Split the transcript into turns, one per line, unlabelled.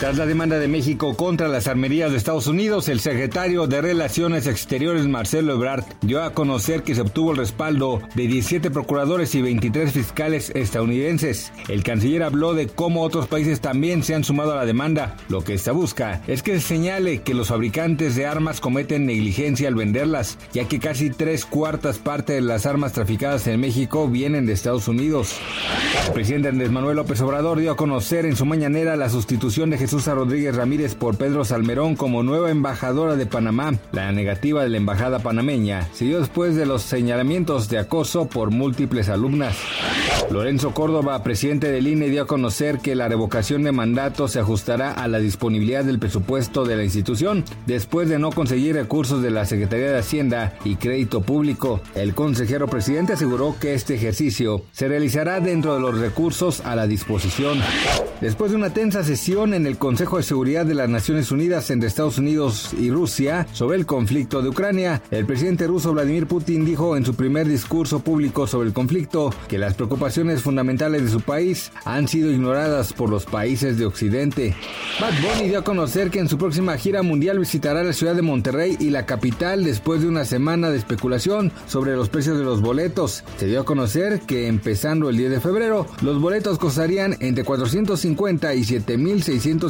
Tras la demanda de México contra las armerías de Estados Unidos, el secretario de Relaciones Exteriores Marcelo Ebrard dio a conocer que se obtuvo el respaldo de 17 procuradores y 23 fiscales estadounidenses. El canciller habló de cómo otros países también se han sumado a la demanda. Lo que esta busca es que se señale que los fabricantes de armas cometen negligencia al venderlas, ya que casi tres cuartas partes de las armas traficadas en México vienen de Estados Unidos. El presidente Andrés Manuel López Obrador dio a conocer en su mañanera la sustitución de Rodríguez Ramírez por Pedro Salmerón como nueva embajadora de Panamá. La negativa de la embajada panameña se dio después de los señalamientos de acoso por múltiples alumnas. Lorenzo Córdoba, presidente del INE, dio a conocer que la revocación de mandato se ajustará a la disponibilidad del presupuesto de la institución después de no conseguir recursos de la Secretaría de Hacienda y Crédito Público. El consejero presidente aseguró que este ejercicio se realizará dentro de los recursos a la disposición. Después de una tensa sesión en el Consejo de Seguridad de las Naciones Unidas entre Estados Unidos y Rusia sobre el conflicto de Ucrania, el presidente ruso Vladimir Putin dijo en su primer discurso público sobre el conflicto que las preocupaciones fundamentales de su país han sido ignoradas por los países de Occidente. Bad Bunny dio a conocer que en su próxima gira mundial visitará la ciudad de Monterrey y la capital después de una semana de especulación sobre los precios de los boletos. Se dio a conocer que empezando el 10 de febrero, los boletos costarían entre 450 y 7650